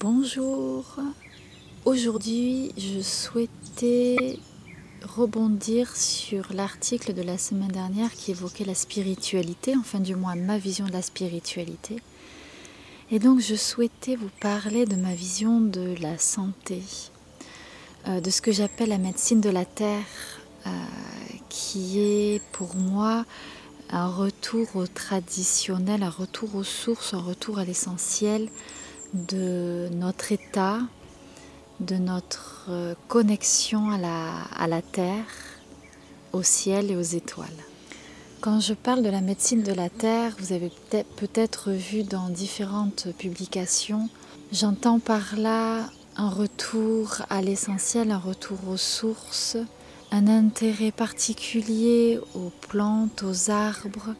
Bonjour. Aujourd'hui, je souhaitais rebondir sur l'article de la semaine dernière qui évoquait la spiritualité, enfin du moins ma vision de la spiritualité. Et donc je souhaitais vous parler de ma vision de la santé, euh, de ce que j'appelle la médecine de la terre, euh, qui est pour moi un retour au traditionnel, un retour aux sources, un retour à l'essentiel, de notre état, de notre euh, connexion à la, à la terre, au ciel et aux étoiles. Quand je parle de la médecine de la terre, vous avez peut-être vu dans différentes publications, j'entends par là un retour à l'essentiel, un retour aux sources, un intérêt particulier aux plantes, aux arbres,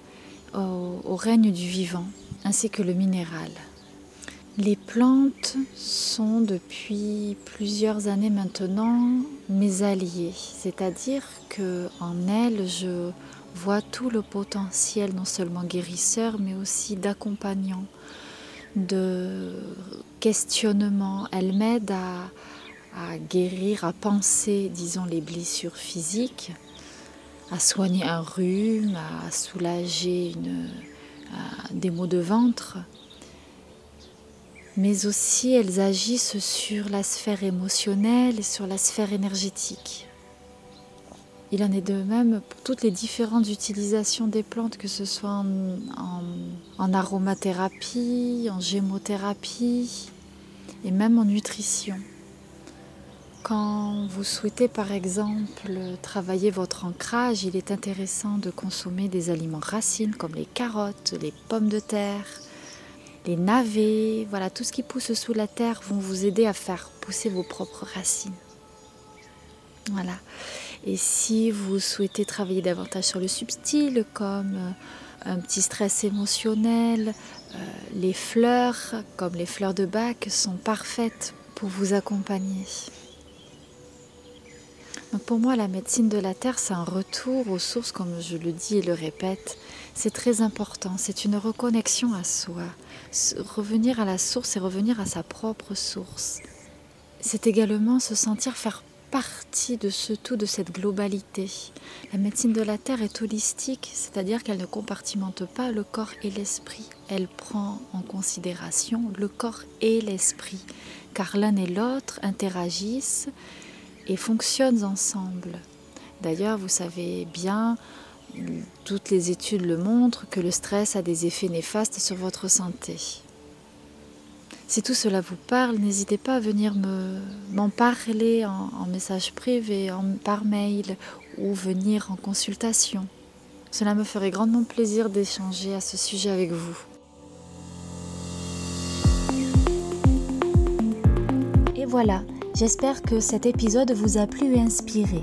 au, au règne du vivant, ainsi que le minéral. Les plantes sont depuis plusieurs années maintenant mes alliés, c'est-à-dire que en elles je vois tout le potentiel non seulement guérisseur mais aussi d'accompagnant, de questionnement. Elles m'aident à, guérir, à penser, disons, les blessures physiques, à soigner un rhume, à soulager des maux de ventre mais aussi elles agissent sur la sphère émotionnelle et sur la sphère énergétique. Il en est de même pour toutes les différentes utilisations des plantes, que ce soit en, aromathérapie, en gémothérapie et même en nutrition. Quand vous souhaitez par exemple travailler votre ancrage, il est intéressant de consommer des aliments racines comme les carottes, les pommes de terre, les navets, voilà, tout ce qui pousse sous la terre vont vous aider à faire pousser vos propres racines. Voilà. Et si vous souhaitez travailler davantage sur le subtil, comme euh, un petit stress émotionnel, euh, les fleurs, comme les fleurs de bac, sont parfaites pour vous accompagner. Donc pour moi, la médecine de la terre, c'est un retour aux sources, comme je le dis et le répète. C'est très important, c'est une reconnexion à soi. Revenir à la source et revenir à sa propre source. C'est également se sentir faire partie de ce tout, de cette globalité. La médecine de la terre est holistique, c'est-à-dire qu'elle ne compartimente pas le corps et l'esprit. Elle prend en considération le corps et l'esprit, car l'un et l'autre interagissent et fonctionnent ensemble. D'ailleurs, vous savez bien, toutes les études le montrent, que le stress a des effets néfastes sur votre santé. Si tout cela vous parle, n'hésitez pas à venir m'en parler en, message privé, par mail ou venir en consultation. Cela me ferait grandement plaisir d'échanger à ce sujet avec vous. Et voilà, J'espère que cet épisode vous a plu et inspiré.